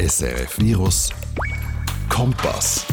SRF Virus Kompass.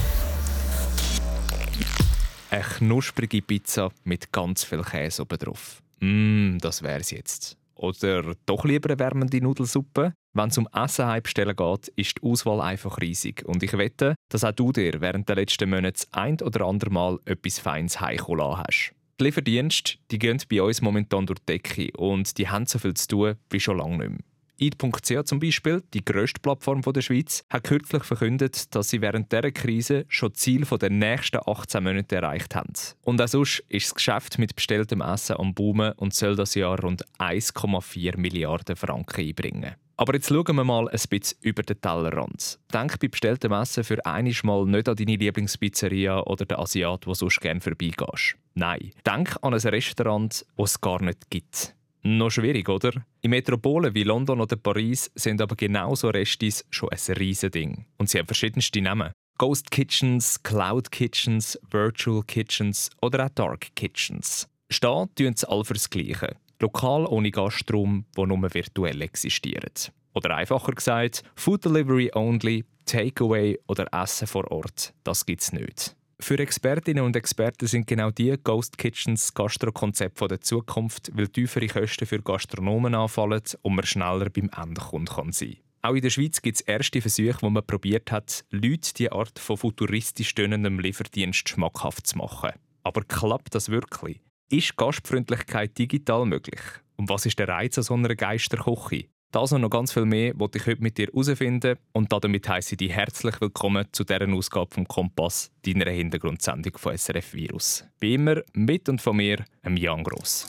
Eine knusprige Pizza mit ganz viel Käse oben drauf. Mmm, das wär's jetzt. Oder doch lieber eine wärmende Nudelsuppe? Wenn es um Essen bestellen geht, ist die Auswahl einfach riesig. Und ich wette, dass auch du dir während der letzten Monate ein oder andere Mal etwas Feines heimkommen hast. Die Lieferdienste die gehen bei uns momentan durch die Decke und die haben so viel zu tun wie schon lange nicht mehr. Eid.ch zum Beispiel, die grösste Plattform der Schweiz, hat kürzlich verkündet, dass sie während dieser Krise schon Ziel der nächsten 18 Monate erreicht haben. Und auch sonst ist das Geschäft mit bestelltem Essen am Boomen und soll das Jahr rund 1,4 Milliarden Franken einbringen. Aber jetzt schauen wir mal ein bisschen über den Tellerrand. Denk bei bestelltem Essen für einiges Mal nicht an deine Lieblingspizzeria oder den Asiat, wo sonst gerne vorbeigehst. Nein, denk an ein Restaurant, das es gar nicht gibt. Noch schwierig, oder? In Metropolen wie London oder Paris sind aber genauso Restis schon ein Riesending. Und sie haben verschiedenste Namen. Ghost Kitchens, Cloud Kitchens, Virtual Kitchens oder auch Dark Kitchens. Stehen tun sie all fürs Gleiche. Lokal ohne Gastrom, wo nur virtuell existiert. Oder einfacher gesagt, Food Delivery Only, Takeaway oder Essen vor Ort. Das gibt's nicht. Für Expertinnen und Experten sind genau die Ghost Kitchens Gastrokonzept der Zukunft, weil tiefere Kosten für Gastronomen anfallen und man schneller beim Endkunden kann sein Auch in der Schweiz gibt es erste Versuche, wo man probiert hat, Leute die Art von futuristisch tönendem Lieferdienst schmackhaft zu machen. Aber klappt das wirklich? Ist Gastfreundlichkeit digital möglich? Und was ist der Reiz an so einer Geisterkoche? Das und noch ganz viel mehr wollte ich heute mit dir herausfinden und damit heiße ich dich herzlich willkommen zu dieser Ausgabe vom Kompass, deiner Hintergrundsendung von SRF Virus. Wie immer mit und von mir, Jan Gross.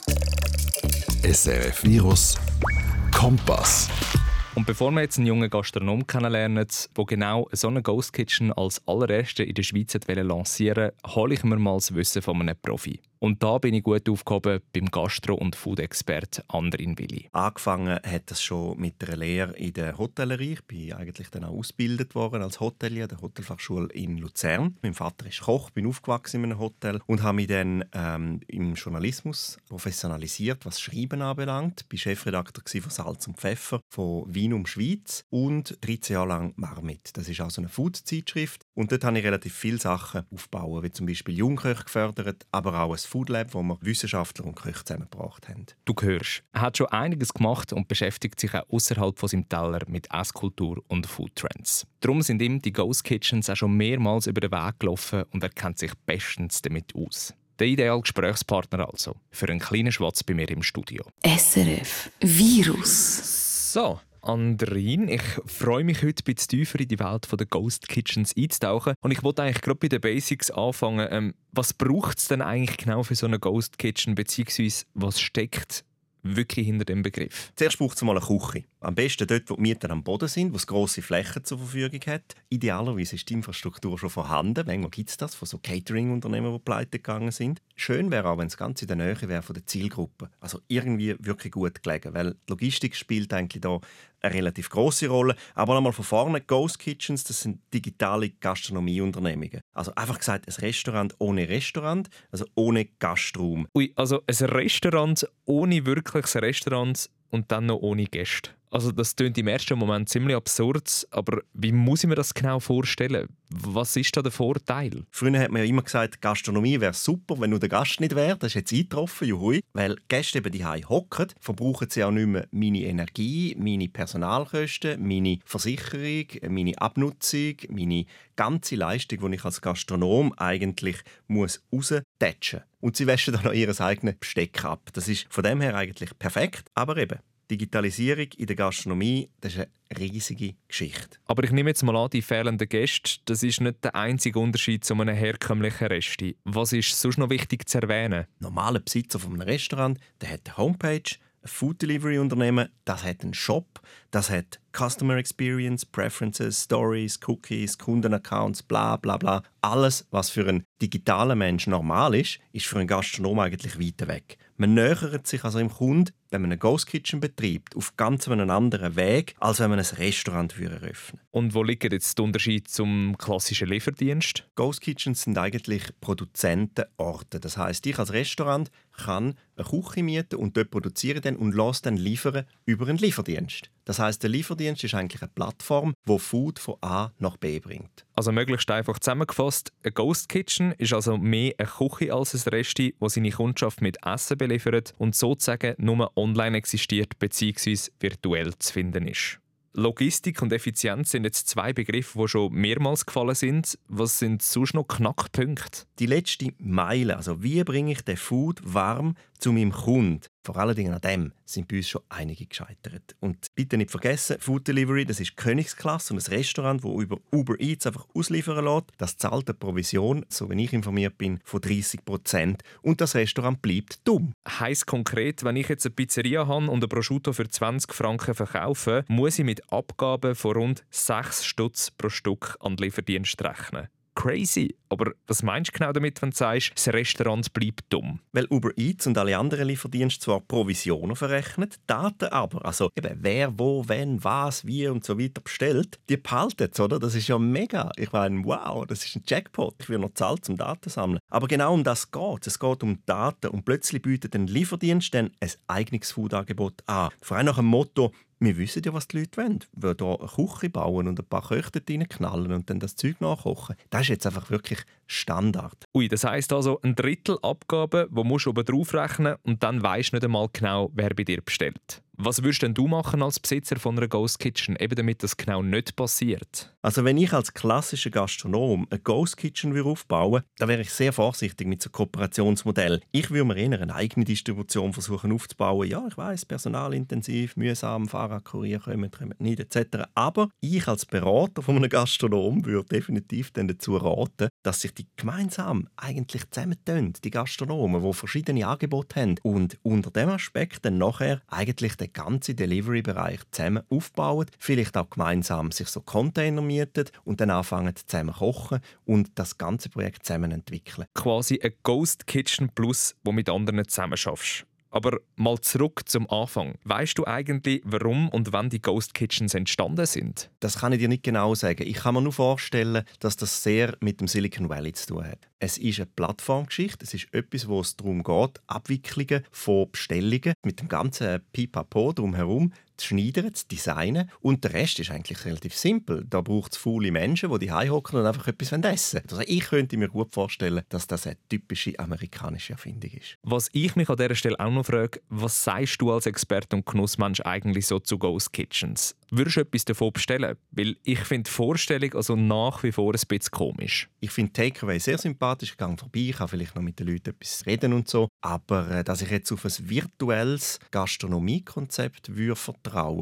SRF Virus Kompass. Und bevor wir jetzt einen jungen Gastronom kennenlernen, der genau so eine Ghost Kitchen als allererste in der Schweiz lancieren wollte, hole ich mir mal das Wissen von einem Profi. Und da bin ich gut aufgehoben beim Gastro- und Food-Expert Andrin Willi. Angefangen hat das schon mit einer Lehre in der Hotellerie. Ich bin eigentlich dann auch ausgebildet worden als Hotelier der Hotelfachschule in Luzern. Mein Vater ist Koch, bin aufgewachsen in einem Hotel und habe mich dann ähm, im Journalismus professionalisiert, was Schreiben anbelangt. Bin Chefredakteur von Salz und Pfeffer von Wien um Schweiz und 13 Jahre lang Marmit. Das ist also eine Food-Zeitschrift und dort habe ich relativ viele Sachen aufgebaut, wie zum Beispiel Jungköche gefördert, aber auch ein Food Lab, wo wir Wissenschaftler und Köche zusammengebracht haben. Du hörst, er hat schon einiges gemacht und beschäftigt sich auch außerhalb von seinem Teller mit Esskultur und Food Trends. Darum sind ihm die Ghost Kitchens auch schon mehrmals über den Weg gelaufen und er kennt sich bestens damit aus. Der ideale Gesprächspartner also für einen kleinen Schwatz bei mir im Studio. SRF Virus. So, Andrin. Ich freue mich heute ein bisschen tiefer in die Welt der Ghost Kitchens einzutauchen. Und ich wollte eigentlich gerade bei den Basics anfangen. Ähm, was braucht es denn eigentlich genau für so eine Ghost Kitchen, beziehungsweise was steckt wirklich hinter dem Begriff? Zuerst braucht es mal eine Küche. Am besten dort, wo die Mieter am Boden sind, wo es grosse Flächen zur Verfügung hat. Idealerweise ist die Infrastruktur schon vorhanden. Manchmal gibt es das von so Catering-Unternehmen, die pleite gegangen sind. Schön wäre auch, wenn das Ganze in der Nähe wäre von der Zielgruppe. Also irgendwie wirklich gut gelegen, weil die Logistik spielt eigentlich da eine relativ große Rolle. Aber nochmal von vorne, Ghost Kitchens, das sind digitale Gastronomieunternehmungen. Also einfach gesagt, ein Restaurant ohne Restaurant, also ohne Gastraum. Ui, also ein Restaurant ohne wirkliches Restaurant und dann noch ohne Gäste. Also das klingt im ersten Moment ziemlich absurd, aber wie muss ich mir das genau vorstellen? Was ist da der Vorteil? Früher hat man ja immer gesagt, Gastronomie wäre super, wenn nur der Gast nicht wäre. Das ist jetzt eingetroffen, juhui. Weil Gäste eben die hocken, verbrauchen sie auch nicht mehr meine Energie, meine Personalkosten, meine Versicherung, meine Abnutzung, meine ganze Leistung, die ich als Gastronom eigentlich muss raustätschen muss. Und sie waschen dann noch ihr eigenes Besteck ab. Das ist von dem her eigentlich perfekt, aber eben Digitalisierung in der Gastronomie, das ist eine riesige Geschichte. Aber ich nehme jetzt mal an, die fehlenden Gäste, das ist nicht der einzige Unterschied zu einem herkömmlichen Resti. Was ist sonst noch wichtig zu erwähnen? Normaler Besitzer von einem Restaurant, der hat eine Homepage, ein Food Delivery Unternehmen, das hat einen Shop, das hat Customer Experience, Preferences, Stories, Cookies, Kundenaccounts, bla bla bla. Alles, was für einen digitalen Mensch normal ist, ist für einen Gastronom eigentlich weit weg. Man nähert sich also im Kunden, wenn man eine Ghost Kitchen betreibt, auf ganz einen anderen Weg, als wenn man ein Restaurant eröffnen Und wo liegt jetzt der Unterschied zum klassischen Lieferdienst? Ghost Kitchens sind eigentlich Produzentenorte. Das heißt, ich als Restaurant kann eine Küche mieten und dort produzieren dann und lasse dann liefern über einen Lieferdienst. Das heißt, der Lieferdienst ist eigentlich eine Plattform, wo Food von A nach B bringt. Also möglichst einfach zusammengefasst, ein Ghost Kitchen ist also mehr eine Küche als ein Resti, wo seine Kundschaft mit Essen beliefert und sozusagen nur online existiert bzw. virtuell zu finden ist. Logistik und Effizienz sind jetzt zwei Begriffe, die schon mehrmals gefallen sind. Was sind sonst noch Knackpunkte? Die letzte Meile, also wie bringe ich den Food warm zu meinem Kunden? Vor allen Dingen an dem sind bei uns schon einige gescheitert. Und bitte nicht vergessen, Food Delivery, das ist Königsklasse und ein Restaurant, das über Uber Eats einfach ausliefern lässt. Das zahlt eine Provision, so wie ich informiert bin, von 30 Prozent. Und das Restaurant bleibt dumm. Heißt konkret, wenn ich jetzt eine Pizzeria habe und ein Prosciutto für 20 Franken verkaufe, muss ich mit Abgaben von rund 6 Stutz pro Stück an den Lieferdienst rechnen crazy. Aber was meinst du genau damit, wenn du sagst, das Restaurant bleibt dumm? Weil Uber Eats und alle anderen Lieferdienste zwar Provisionen verrechnen, Daten aber, also eben wer, wo, wenn, was, wie und so weiter bestellt, die behalten es, oder? Das ist ja mega. Ich meine, wow, das ist ein Jackpot. Ich will noch zahlen zum Daten sammeln. Aber genau um das geht es. geht um Daten und plötzlich bietet ein Lieferdienst dann ein eigenes Foodangebot an. Vor allem nach dem Motto, wir wissen ja, was die Leute wollen. Wir hier eine Küche bauen und ein paar Köche knallen und dann das Zeug nachkochen. Das ist jetzt einfach wirklich Standard. Ui, das heisst also ein Drittel Abgaben, wo musst du oben drauf rechnen und dann weisst du nicht einmal genau, wer bei dir bestellt. Was würdest denn du machen als Besitzer von einer Ghost Kitchen, eben damit das genau nicht passiert? Also wenn ich als klassischer Gastronom eine Ghost Kitchen aufbauen würde, dann wäre ich sehr vorsichtig mit so Kooperationsmodell. Ich würde mir eher eine eigene Distribution versuchen aufzubauen. Ja, ich weiß, personalintensiv, mühsam, Fahrradkurier kommen, kommen nicht etc. Aber ich als Berater von einem Gastronom würde definitiv dann dazu raten, dass sich die gemeinsam eigentlich zusammentun, die Gastronomen, die verschiedene Angebote haben und unter dem Aspekt dann nachher eigentlich den ganzen Delivery-Bereich zusammen aufbauen, vielleicht auch gemeinsam sich so Container mieten und dann anfangen zusammen kochen und das ganze Projekt zusammen entwickeln. Quasi ein Ghost Kitchen Plus, wo mit anderen zusammen schaffst. Aber mal zurück zum Anfang. Weißt du eigentlich, warum und wann die Ghost Kitchens entstanden sind? Das kann ich dir nicht genau sagen. Ich kann mir nur vorstellen, dass das sehr mit dem Silicon Valley zu tun hat. Es ist eine Plattformgeschichte. Es ist etwas, wo es darum geht, Abwicklungen von Bestellungen mit dem ganzen Pipapo drumherum zu schneiden, zu designen. Und der Rest ist eigentlich relativ simpel. Da braucht es faule Menschen, die hocken und einfach etwas essen Also ich könnte mir gut vorstellen, dass das eine typische amerikanische Erfindung ist. Was ich mich an dieser Stelle auch noch frage, was sagst du als Experte und Genussmensch eigentlich so zu Ghost Kitchens? Würdest du etwas davon bestellen? Weil ich finde die Vorstellung also nach wie vor ein bisschen komisch. Ich finde Takeaway sehr sympathisch. Ich gehe vorbei, ich kann vielleicht noch mit den Leuten etwas reden und so. Aber äh, dass ich jetzt auf ein virtuelles Gastronomiekonzept würde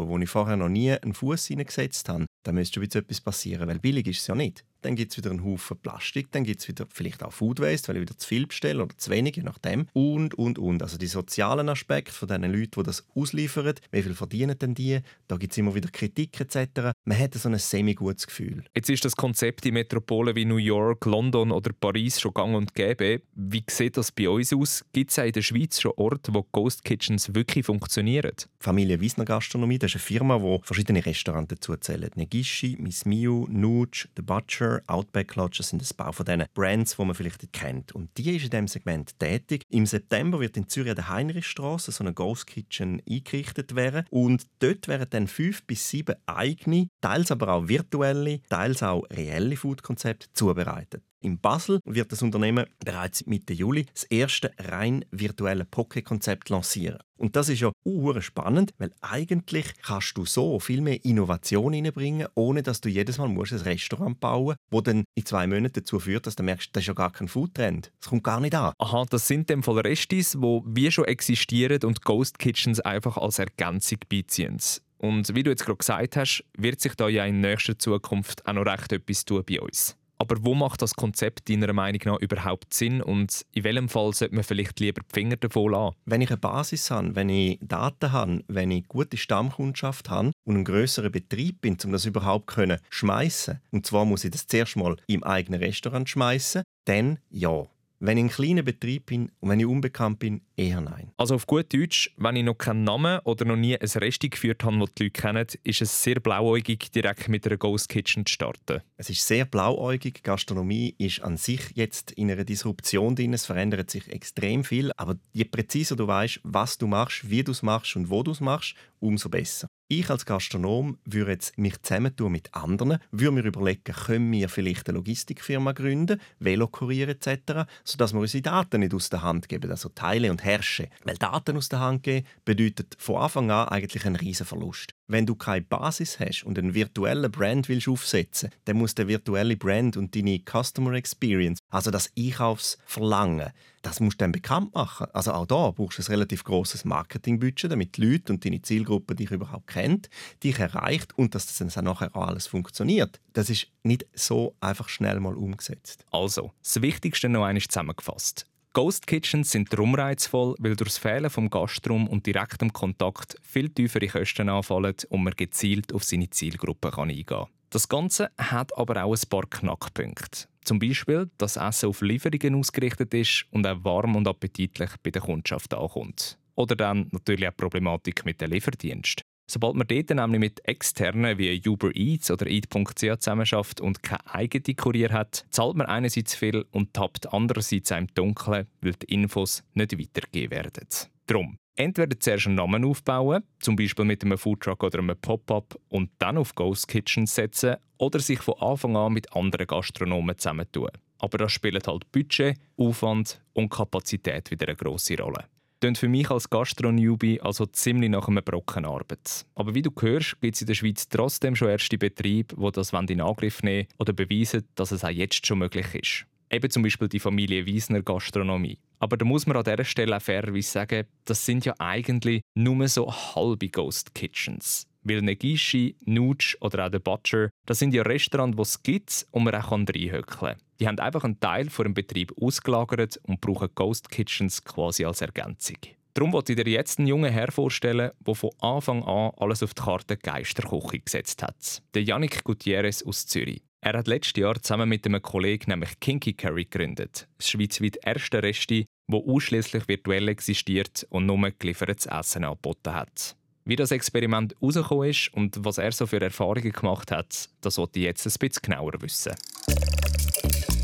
wo ich vorher noch nie einen Fuß hineingesetzt habe, dann müsste schon etwas passieren, weil billig ist es ja nicht dann gibt es wieder einen Haufen Plastik, dann gibt es wieder vielleicht auch Food Waste, weil ich wieder zu viel bestelle oder zu wenig, je nachdem. Und, und, und. Also die sozialen Aspekte von den Leuten, die das ausliefern, wie viel verdienen denn die? Da gibt es immer wieder Kritik etc. Man hat so ein semi-gutes Gefühl. Jetzt ist das Konzept in Metropolen wie New York, London oder Paris schon gang und gäbe. Wie sieht das bei uns aus? Gibt es in der Schweiz schon Orte, wo Ghost Kitchens wirklich funktionieren? Familie Wiesner Gastronomie, das ist eine Firma, die verschiedene Restaurants dazu zählt. Negishi, Miss Miu, Nuge, The Butcher, Butcher, Outback Lodge, das sind ein paar von diesen Brands, die man vielleicht kennt. Und die ist in diesem Segment tätig. Im September wird in Zürich an der Heinrichstraße so eine Ghost Kitchen eingerichtet werden. Und dort werden dann fünf bis sieben eigene, teils aber auch virtuelle, teils auch reelle Food-Konzepte zubereitet. In Basel wird das Unternehmen bereits Mitte Juli das erste rein virtuelle Poké-Konzept lancieren. Und das ist ja uhr spannend, weil eigentlich kannst du so viel mehr Innovation hineinbringen, ohne dass du jedes Mal musst ein Restaurant bauen musst, wo dann in zwei Monaten dazu führt, dass du merkst, das ist ja gar kein Foodtrend. Das kommt gar nicht an. Aha, das sind dem Fall Restis, die wie schon existieren und Ghost Kitchens einfach als Ergänzung beiziehen. Und wie du jetzt gerade gesagt hast, wird sich da ja in nächster Zukunft auch noch recht etwas tun bei uns. Aber wo macht das Konzept deiner Meinung nach überhaupt Sinn und in welchem Fall sollte man vielleicht lieber die Finger davon lassen? Wenn ich eine Basis habe, wenn ich Daten habe, wenn ich gute Stammkundschaft habe und einen größeren Betrieb bin, um das überhaupt zu schmeißen, und zwar muss ich das zuerst mal im eigenen Restaurant schmeißen, dann ja. Wenn ich ein kleiner Betrieb bin und wenn ich unbekannt bin, eher nein. Also auf gut Deutsch, wenn ich noch keinen Namen oder noch nie ein Resti geführt habe, das die Leute kennen, ist es sehr blauäugig, direkt mit einer Ghost Kitchen zu starten. Es ist sehr blauäugig. Gastronomie ist an sich jetzt in einer Disruption drin. Es verändert sich extrem viel. Aber je präziser du weißt, was du machst, wie du es machst und wo du es machst, umso besser. Ich als Gastronom würde jetzt mich zusammentun mit anderen, würde mir überlegen, können wir vielleicht eine Logistikfirma gründen, Velokurier etc., sodass wir unsere Daten nicht aus der Hand geben, also Teile und herrschen. Weil Daten aus der Hand geben bedeutet von Anfang an eigentlich einen riesen Verlust. Wenn du keine Basis hast und einen virtuellen Brand willst aufsetzen, dann muss der virtuelle Brand und deine Customer Experience, also das Einkaufsverlangen, das musst du dann bekannt machen. Also auch da brauchst du ein relativ großes Marketingbudget, damit die Leute und deine Zielgruppe dich überhaupt kennt, dich erreicht und dass das dann nachher auch alles funktioniert. Das ist nicht so einfach schnell mal umgesetzt. Also, das Wichtigste noch einmal zusammengefasst. Ghost Kitchens sind darum reizvoll, weil durch das Fehlen vom Gastrum und direktem Kontakt viel tiefere Kosten anfallen und man gezielt auf seine Zielgruppe eingehen kann. Das Ganze hat aber auch ein paar Knackpunkte. Zum Beispiel, dass Essen auf Lieferungen ausgerichtet ist und auch warm und appetitlich bei der Kundschaft ankommt. Oder dann natürlich auch die Problematik mit dem Lieferdienst. Sobald man dort nämlich mit externen wie Uber Eats oder Eat.ch zusammenarbeitet und keine eigene Kurier hat, zahlt man einerseits viel und tappt andererseits im Dunkeln, weil die Infos nicht weitergegeben werden. Drum, entweder zuerst einen Namen aufbauen, zum Beispiel mit einem Foodtruck oder einem Pop-up und dann auf Ghost Kitchens setzen oder sich von Anfang an mit anderen Gastronomen zusammentun. Aber da spielen halt Budget, Aufwand und Kapazität wieder eine grosse Rolle. Klingt für mich als Gastro-Newbie also ziemlich nach einem Brocken Arbeit. Aber wie du hörst, gibt es in der Schweiz trotzdem schon erste Betriebe, die das in Angriff nehmen oder beweisen, dass es auch jetzt schon möglich ist. Eben zum Beispiel die Familie Wiesner Gastronomie. Aber da muss man an dieser Stelle auch fairerweise sagen, das sind ja eigentlich nur so halbe Ghost Kitchens. Weil Negishi, Nutsch oder auch der Butcher, das sind ja Restaurants, die es gibt und man auch reinhöckeln kann. Die haben einfach einen Teil von dem Betrieb ausgelagert und brauchen Ghost Kitchens quasi als Ergänzung. Darum wollte ich dir jetzt einen jungen Herr vorstellen, der von Anfang an alles auf die Karte Geisterküche gesetzt hat. Der Yannick Gutierrez aus Zürich. Er hat letztes Jahr zusammen mit einem Kollegen nämlich Kinky Curry gegründet. Das schweizweit erste Resti, das ausschließlich virtuell existiert und nur geliefertes Essen angeboten hat. Wie das Experiment herausgekommen ist und was er so für Erfahrungen gemacht hat, das wollte ich jetzt ein bisschen genauer wissen.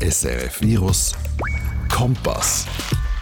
SRF Virus Kompass.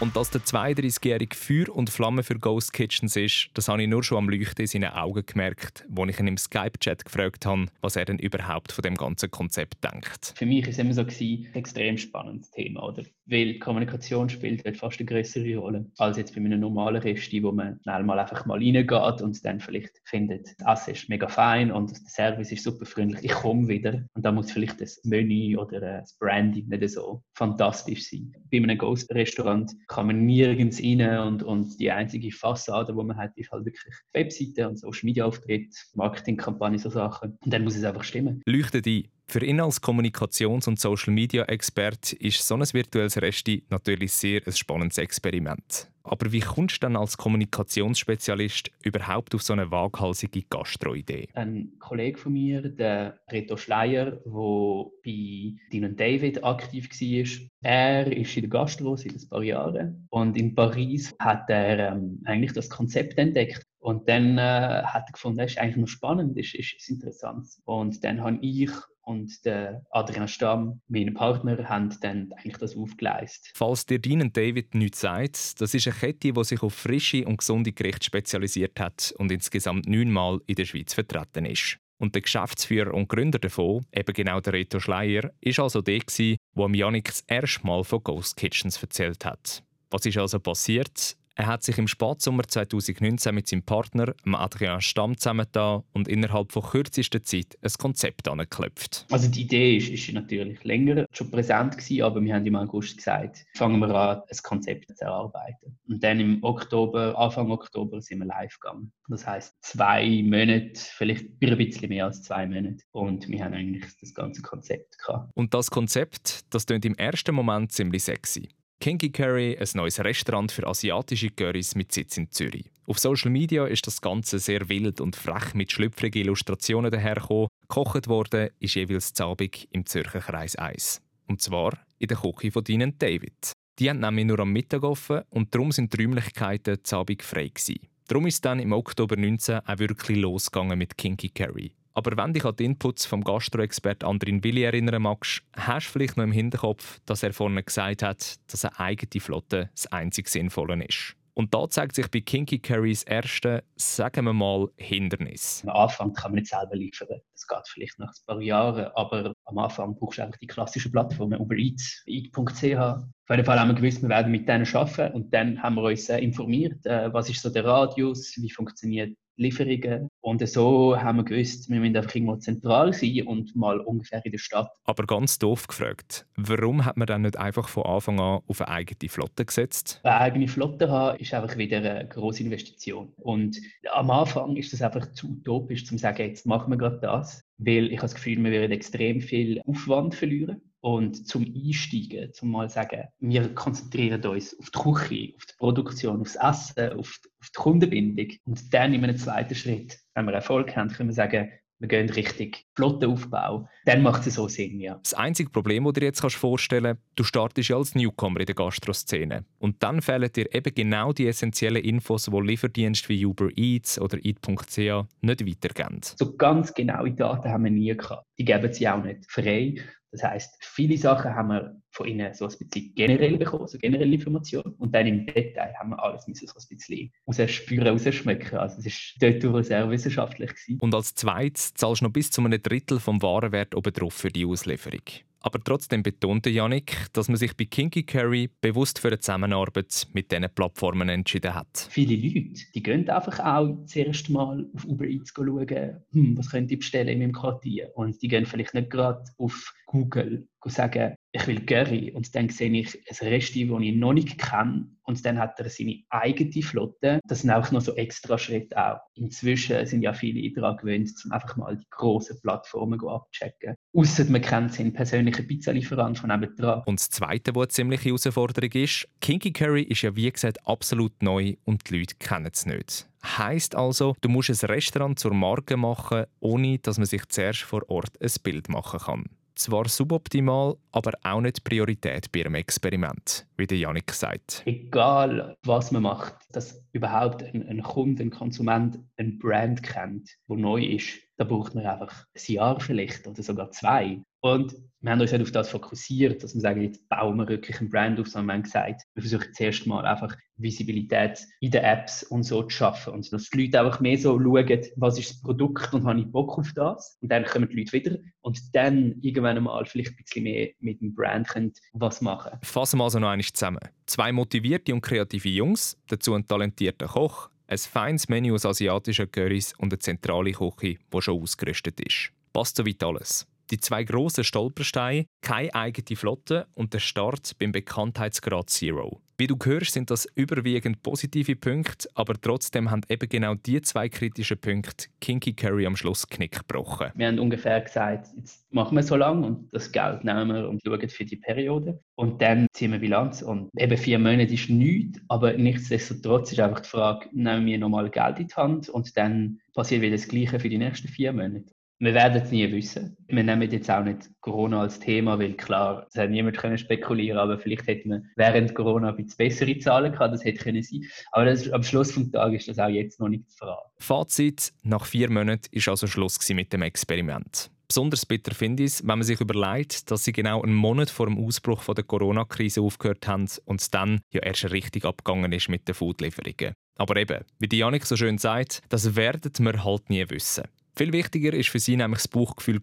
Und dass der 32-jährige Feuer und Flamme für Ghost Kitchens ist, das habe ich nur schon am Leuchten in seinen Augen gemerkt, als ich ihn im Skype-Chat gefragt habe, was er denn überhaupt von dem ganzen Konzept denkt. Für mich war es immer so ein extrem spannendes Thema, oder? Weil Kommunikation spielt halt fast eine größere Rolle als jetzt bei einem normalen Resti, wo man schnell mal einfach mal reingeht und dann vielleicht findet, das Essen ist mega fein und der Service ist super freundlich, ich komme wieder. Und da muss vielleicht das Menü oder das Branding nicht so fantastisch sein. Bei einem Ghost-Restaurant kann man nirgends rein und, und die einzige Fassade, die man hat, ist halt wirklich Webseite und Social Media Auftritt, Marketingkampagne, so Sachen. Und dann muss es einfach stimmen. Leuchtet ein. Für ihn als Kommunikations- und Social-Media-Expert ist so ein virtuelles Resti natürlich sehr ein spannendes Experiment. Aber wie kommst du dann als Kommunikationsspezialist überhaupt auf so eine waghalsige Gastro-Idee? Ein Kollege von mir, der Reto Schleier, der bei Dean David aktiv war, er ist in der Gastro seit ein paar Jahren und in Paris hat er ähm, eigentlich das Konzept entdeckt. Und dann äh, hat er gefunden, das ist eigentlich noch spannend, ist, ist, ist interessant. Und dann habe ich und der Adrian Stamm, mein Partner, haben dann eigentlich das aufgeleistet. Falls dir Dean David nichts sagt, das ist eine Kette, die sich auf frische und gesunde Gerichte spezialisiert hat und insgesamt neunmal in der Schweiz vertreten ist. Und der Geschäftsführer und Gründer davon, eben genau der Reto Schleier, ist also der, der Janik das erste Mal von Ghost Kitchens erzählt hat. Was ist also passiert? Er hat sich im Spätsommer 2019 mit seinem Partner, Adrian Stamm, zusammengetan und innerhalb von kürzester Zeit ein Konzept angeklopft. Also die Idee ist, ist natürlich länger schon präsent gewesen, aber wir haben im August gesagt, fangen wir an, ein Konzept zu erarbeiten. Und dann im Oktober, Anfang Oktober, sind wir live gegangen. Das heißt zwei Monate, vielleicht ein bisschen mehr als zwei Monate. Und wir haben eigentlich das ganze Konzept gehabt. Und das Konzept, das klingt im ersten Moment ziemlich sexy. Kinky Curry, ein neues Restaurant für asiatische Currys mit Sitz in Zürich. Auf Social Media ist das Ganze sehr wild und frech mit schlüpfrigen Illustrationen dahergekommen. Gekocht wurde ist jeweils Zabig im Zürcher Kreis 1. Und zwar in der Küche von Dean David. Die haben nämlich nur am Mittag offen und darum sind die Räumlichkeiten Zabig frei gewesen. Darum ist dann im Oktober 19 auch wirklich losgegangen mit Kinky Curry. Aber wenn dich an die Inputs vom Gastroexpert Andrin Willi erinnern magst, hast du vielleicht noch im Hinterkopf, dass er vorne gesagt hat, dass eine eigene Flotte das einzig Sinnvolle ist. Und da zeigt sich bei Kinky Carries erste, sagen wir mal, Hindernis. Am Anfang kann man nicht selber liefern. Das geht vielleicht nach ein paar Jahren, aber am Anfang brauchst du einfach die klassischen Plattformen, Uber Eats, Eat.ch. Auf jeden Fall haben wir gewusst, wir werden mit denen arbeiten und dann haben wir uns informiert, äh, was ist so der Radius, wie funktioniert Lieferungen. Und so haben wir gewusst, wir müssen einfach irgendwo zentral sein und mal ungefähr in der Stadt. Aber ganz doof gefragt, warum hat man dann nicht einfach von Anfang an auf eine eigene Flotte gesetzt? Eine eigene Flotte haben ist einfach wieder eine grosse Investition. Und am Anfang ist das einfach zu utopisch, um zu sagen, jetzt machen wir gerade das. Weil ich habe das Gefühl, wir werden extrem viel Aufwand verlieren. Und zum Einsteigen, zum mal sagen, wir konzentrieren uns auf die Küche, auf die Produktion, aufs Essen, auf die, auf die Kundenbindung. Und dann in einem zweiten Schritt, wenn wir Erfolg haben, können wir sagen, wir gehen richtig Flottenaufbau, dann macht es so Sinn, ja. Das einzige Problem, das du dir jetzt vorstellen kannst, du startest ja als Newcomer in der Gastroszene. Und dann fehlen dir eben genau die essentiellen Infos, die Lieferdienste wie Uber Eats oder Eat.ch nicht weitergeben. So ganz genaue Daten haben wir nie gehabt. Die geben sie auch nicht frei. Das heißt, viele Sachen haben wir von ihnen so ein bisschen generell bekommen, so generelle Informationen. Und dann im Detail haben wir alles müssen so ein bisschen rausspüren, rausschmecken. Also es war dort sehr wissenschaftlich. Gewesen. Und als zweites zahlst du noch bis zu einem Drittel vom Warenwert obendrauf für die Auslieferung. Aber trotzdem betonte Janik, dass man sich bei Kinky Carry bewusst für eine Zusammenarbeit mit diesen Plattformen entschieden hat. Viele Leute, die gehen einfach auch zuerst mal auf Uber Eats schauen, hm, was könnte ich bestellen in meinem Quartier. Und die gehen vielleicht nicht gerade auf Google sagen, ich will Curry und dann sehe ich ein Resti, das ich noch nicht kenne und dann hat er seine eigene Flotte. Das sind auch noch so extra Schritte auch. Inzwischen sind ja viele daran gewöhnt, um einfach mal die grossen Plattformen abzuchecken. Ausser man kennt seinen persönlichen Pizzalieferant von nebenan. Und das Zweite, was eine ziemliche Herausforderung ist, Kinky Curry ist ja wie gesagt absolut neu und die Leute kennen es nicht. Heißt also, du musst ein Restaurant zur Marke machen, ohne dass man sich zuerst vor Ort ein Bild machen kann zwar suboptimal, aber auch nicht Priorität bei einem Experiment, wie der Janik sagt. Egal, was man macht, dass überhaupt ein, ein Kunde, ein Konsument ein Brand kennt, wo neu ist, da braucht man einfach ein Jahr vielleicht oder sogar zwei. Und wir haben uns nicht auf das fokussiert, dass wir sagen, jetzt bauen wir wirklich ein Brand auf, sondern wir haben gesagt, wir versuchen zuerst mal einfach Visibilität in den Apps und so zu schaffen. Und dass die Leute einfach mehr so schauen, was ist das Produkt und habe ich Bock auf das. Und dann kommen die Leute wieder und dann irgendwann mal vielleicht ein bisschen mehr mit dem Brand können was machen. Fassen wir also noch einmal zusammen. Zwei motivierte und kreative Jungs, dazu ein talentierter Koch, ein feines Menü aus asiatischen Currys und eine zentrale Küche, die schon ausgerüstet ist. Passt soweit alles. Die zwei grossen Stolpersteine, keine eigene Flotte und der Start beim Bekanntheitsgrad Zero. Wie du hörst, sind das überwiegend positive Punkte, aber trotzdem haben eben genau die zwei kritischen Punkte Kinky Curry am Schluss Knick gebrochen. Wir haben ungefähr gesagt, jetzt machen wir so lange und das Geld nehmen wir und schauen für die Periode. Und dann ziehen wir Bilanz. Und eben vier Monate ist nichts, aber nichtsdestotrotz ist einfach die Frage, nehmen wir nochmal Geld in die Hand und dann passiert wieder das Gleiche für die nächsten vier Monate. Wir werden es nie wissen. Wir nehmen jetzt auch nicht Corona als Thema, weil klar, es hat niemand können spekulieren, aber vielleicht hätte man während Corona ein bisschen bessere Zahlen gehabt, das hätte können sein. Aber das, am Schluss des Tages ist das auch jetzt noch nicht zu verraten. Fazit: Nach vier Monaten ist also Schluss mit dem Experiment. Besonders bitter finde ich es, wenn man sich überlegt, dass sie genau einen Monat vor dem Ausbruch der Corona-Krise aufgehört haben und es dann ja erst richtig abgegangen ist mit den Foodlieferungen. Aber eben, wie Janik so schön sagt, das werden wir halt nie wissen. Viel wichtiger war für sie nämlich das Bauchgefühl.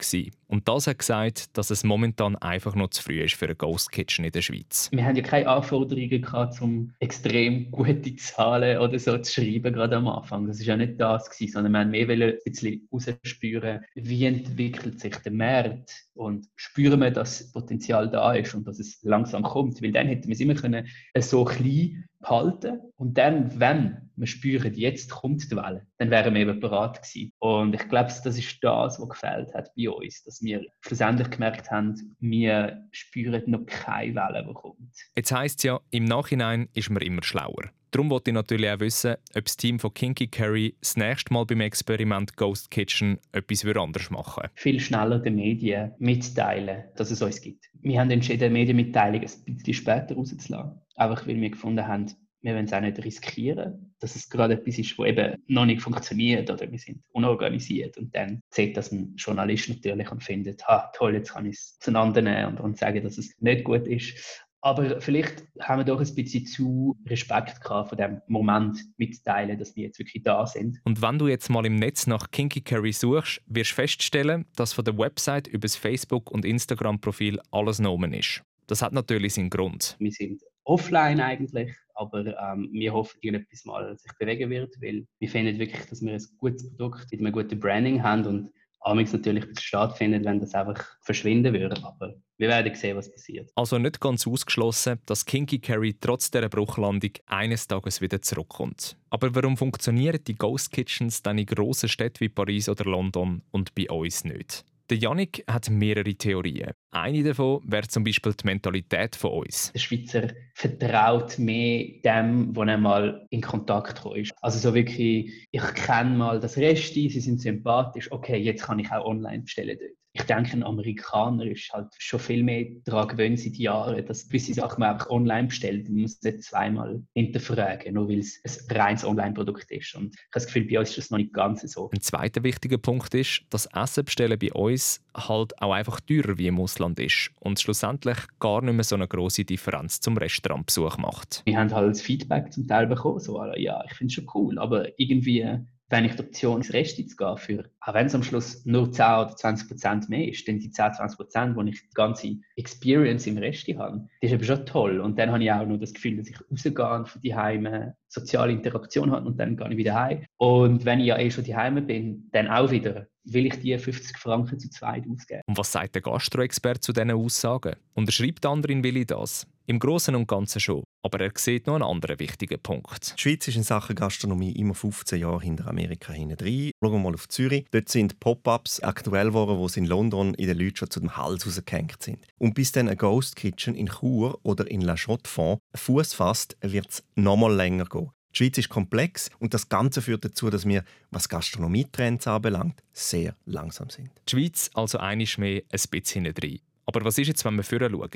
Und das hat gesagt, dass es momentan einfach noch zu früh ist für ein Ghost Kitchen in der Schweiz. Wir haben ja keine Anforderungen gehabt, um extrem gute Zahlen oder so zu schreiben, gerade am Anfang. Das war ja nicht das, gewesen, sondern wir haben mehr ein bisschen herausspüren, wie entwickelt sich der Markt und spüren wir, dass das Potenzial da ist und dass es langsam kommt. Weil dann hätten wir es immer können, so klein behalten und dann, wenn wir spüren, jetzt kommt die Welle, dann wären wir eben bereit gewesen. Und ich glaube, das ist das, was gefällt hat bei uns, dass wir schlussendlich gemerkt haben, wir spüren noch keine Welle, die kommt. Jetzt heisst es ja, im Nachhinein ist man immer schlauer. Darum wollte ich natürlich auch wissen, ob das Team von Kinky Carry das nächste Mal beim Experiment Ghost Kitchen etwas anders machen würde. Viel schneller den Medien mitteilen, dass es uns gibt. Wir haben entschieden, Medienmitteilung ein bisschen später rauszulassen. Einfach weil wir gefunden haben, wir wollen es auch nicht riskieren, dass es gerade etwas ist, das eben noch nicht funktioniert oder wir sind unorganisiert. Und dann sieht das ein Journalist natürlich und findet, ha, toll, jetzt kann ich es auseinandernehmen und, und sagen, dass es nicht gut ist. Aber vielleicht haben wir doch ein bisschen zu Respekt gehabt von dem Moment mitzuteilen, dass die jetzt wirklich da sind. Und wenn du jetzt mal im Netz nach Kinky Carry suchst, wirst du feststellen, dass von der Website über das Facebook- und Instagram-Profil alles genommen ist. Das hat natürlich seinen Grund. Wir sind offline eigentlich, aber ähm, wir hoffen, dass etwas mal sich bewegen wird, weil wir finden wirklich, dass wir ein gutes Produkt mit einem guten Branding haben und amigs natürlich stattfindet, wenn das einfach verschwinden würde. Aber wir werden sehen, was passiert. Also nicht ganz ausgeschlossen, dass Kinky Carry trotz dieser Bruchlandung eines Tages wieder zurückkommt. Aber warum funktionieren die Ghost Kitchens dann in grossen Städten wie Paris oder London und bei uns nicht? Der Yannick hat mehrere Theorien. Eine davon wäre zum Beispiel die Mentalität von uns. Der Schweizer vertraut mehr dem, wo er mal in Kontakt ist. Also so wirklich, ich kenne mal das Resti, sie sind sympathisch, okay, jetzt kann ich auch online bestellen dort ich denke, ein Amerikaner ist halt schon viel mehr daran gewöhnt seit Jahren, dass gewisse Sachen man einfach online bestellt. Man muss nicht zweimal hinterfragen, nur weil es ein reines Online-Produkt ist. Und ich habe das Gefühl, bei uns ist das noch nicht ganz so. Ein zweiter wichtiger Punkt ist, dass Essen bestellen bei uns halt auch einfach teurer wie im Ausland ist und schlussendlich gar nicht mehr so eine große Differenz zum Restaurantbesuch macht. Wir haben halt Feedback zum Teil bekommen, so, ja, ich finde es schon cool, aber irgendwie wenn ich die Option ins Resti zu gehen, für, auch wenn es am Schluss nur 10 oder 20 Prozent mehr ist, denn die 10, 20 Prozent, wo ich die ganze Experience im Resti habe, das ist eben schon toll. Und dann habe ich auch noch das Gefühl, dass ich rausgehe von die Heime soziale Interaktion habe und dann gehe ich wieder heim. Und wenn ich ja eh schon die Heime bin, dann auch wieder will ich die 50 Franken zu zweit ausgeben. Und was sagt der Gastroexperte zu diesen Aussagen? Unterschreibt Andrin Willi das? Im Großen und Ganzen schon. Aber er sieht noch einen anderen wichtigen Punkt. Die Schweiz ist in Sachen Gastronomie immer 15 Jahre hinter Amerika hinein. Schauen wir mal auf Zürich. Dort sind Pop-ups aktuell geworden, wo sie in London in den Leuten schon zu dem Hals rausgehängt sind. Und bis dann ein Ghost Kitchen in Chur oder in La Chaux-de-Fonds Fuß fasst, wird es noch mal länger gehen. Die Schweiz ist komplex und das Ganze führt dazu, dass wir, was Gastronomietrends anbelangt, sehr langsam sind. Die Schweiz also einisch mehr ein bisschen drin. Aber was ist jetzt, wenn wir vorher schauen?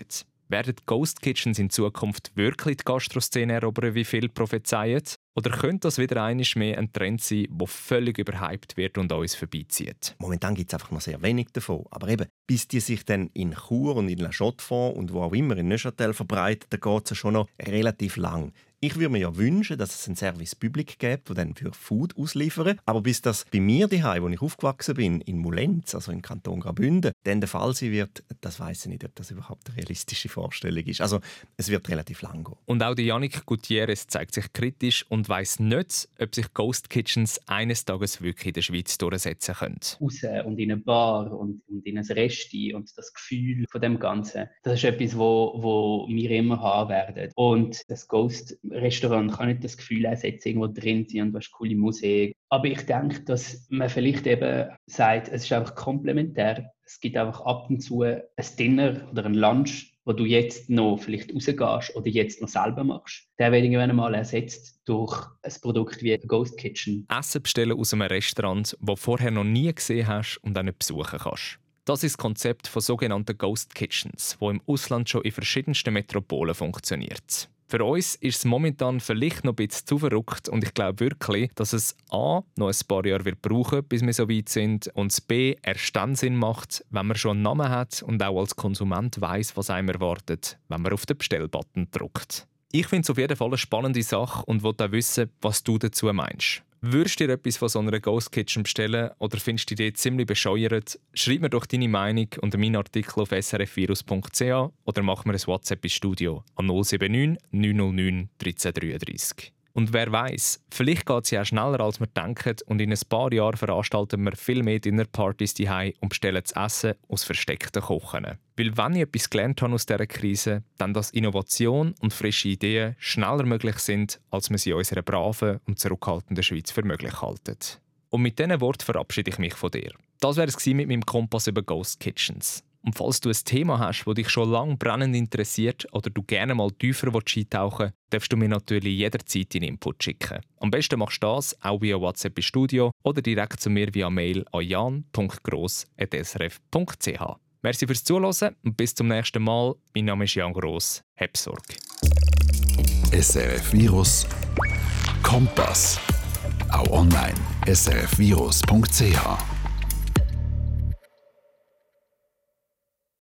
Werden Ghost Kitchens in Zukunft wirklich die Gastroszene erobern, wie viele prophezeien? Oder könnte das wieder einisch mehr ein Trend sein, der völlig überhyped wird und uns vorbeizieht? Momentan gibt es einfach noch sehr wenig davon. Aber eben, bis die sich dann in Chur und in La Chaux-de-Fonds und wo auch immer in Neuchâtel verbreiten, da geht es schon noch relativ lang. Ich würde mir ja wünschen, dass es einen Service Public gibt, der dann für Food ausliefert. Aber bis das bei mir daheim, wo ich aufgewachsen bin, in Mulenz, also im Kanton Graubünden, dann der Fall sein wird, das weiß ich nicht, ob das überhaupt eine realistische Vorstellung ist. Also es wird relativ lang gehen. Und auch die Yannick Gutierrez zeigt sich kritisch und weiß nicht, ob sich Ghost Kitchens eines Tages wirklich in der Schweiz durchsetzen können. Raus und in eine Bar und, und in ein Resti und das Gefühl von dem Ganzen, das ist etwas, wo, wo wir immer haben werden. Und das Ghost Restaurant kann nicht das Gefühl ersetzen, irgendwo drin sein und du hast coole Musik. Aber ich denke, dass man vielleicht eben sagt, es ist einfach komplementär. Es gibt einfach ab und zu ein Dinner oder ein Lunch, wo du jetzt noch vielleicht rausgehst oder jetzt noch selber machst. Der wird irgendwann einmal ersetzt durch ein Produkt wie Ghost Kitchen. Essen bestellen aus einem Restaurant, das du vorher noch nie gesehen hast und auch nicht besuchen kannst. Das ist das Konzept von sogenannten Ghost Kitchens, wo im Ausland schon in verschiedensten Metropolen funktioniert. Für uns ist es momentan vielleicht noch ein bisschen zu verrückt und ich glaube wirklich, dass es A. noch ein paar Jahre wird brauchen, bis wir so weit sind und B. erst dann Sinn macht, wenn man schon einen Namen hat und auch als Konsument weiß, was einem erwartet, wenn man auf den Bestellbutton drückt. Ich finde es auf jeden Fall eine spannende Sache und wollte auch wissen, was du dazu meinst. Würdest du dir etwas von so einer Ghost Kitchen bestellen oder findest du die Idee ziemlich bescheuert? Schreib mir doch deine Meinung unter meinen Artikel auf srfvirus.ch oder mach mir ein WhatsApp ins Studio an 079 909 1333. Und wer weiß, vielleicht geht es ja schneller, als wir denken und in ein paar Jahren veranstalten wir viel mehr Dinnerpartys daheim und bestellen das Essen aus versteckten Kochen. Weil wenn ich etwas gelernt habe aus dieser Krise, dann dass Innovation und frische Ideen schneller möglich sind, als wir sie in unserer braven und zurückhaltenden Schweiz für möglich halten. Und mit diesen Worten verabschiede ich mich von dir. Das wäre es mit meinem Kompass über Ghost Kitchens. Und falls du ein Thema hast, das dich schon lange brennend interessiert oder du gerne mal tiefer eintauchen willst, darfst du mir natürlich jederzeit deinen Input schicken. Am besten machst du das auch via WhatsApp im Studio oder direkt zu mir via Mail an jan.gross.srf.ch. Merci fürs Zuhören und bis zum nächsten Mal. Mein Name ist Jan Gross. Hab Sorge. SRF Virus Kompass. Auch online srfvirus.ch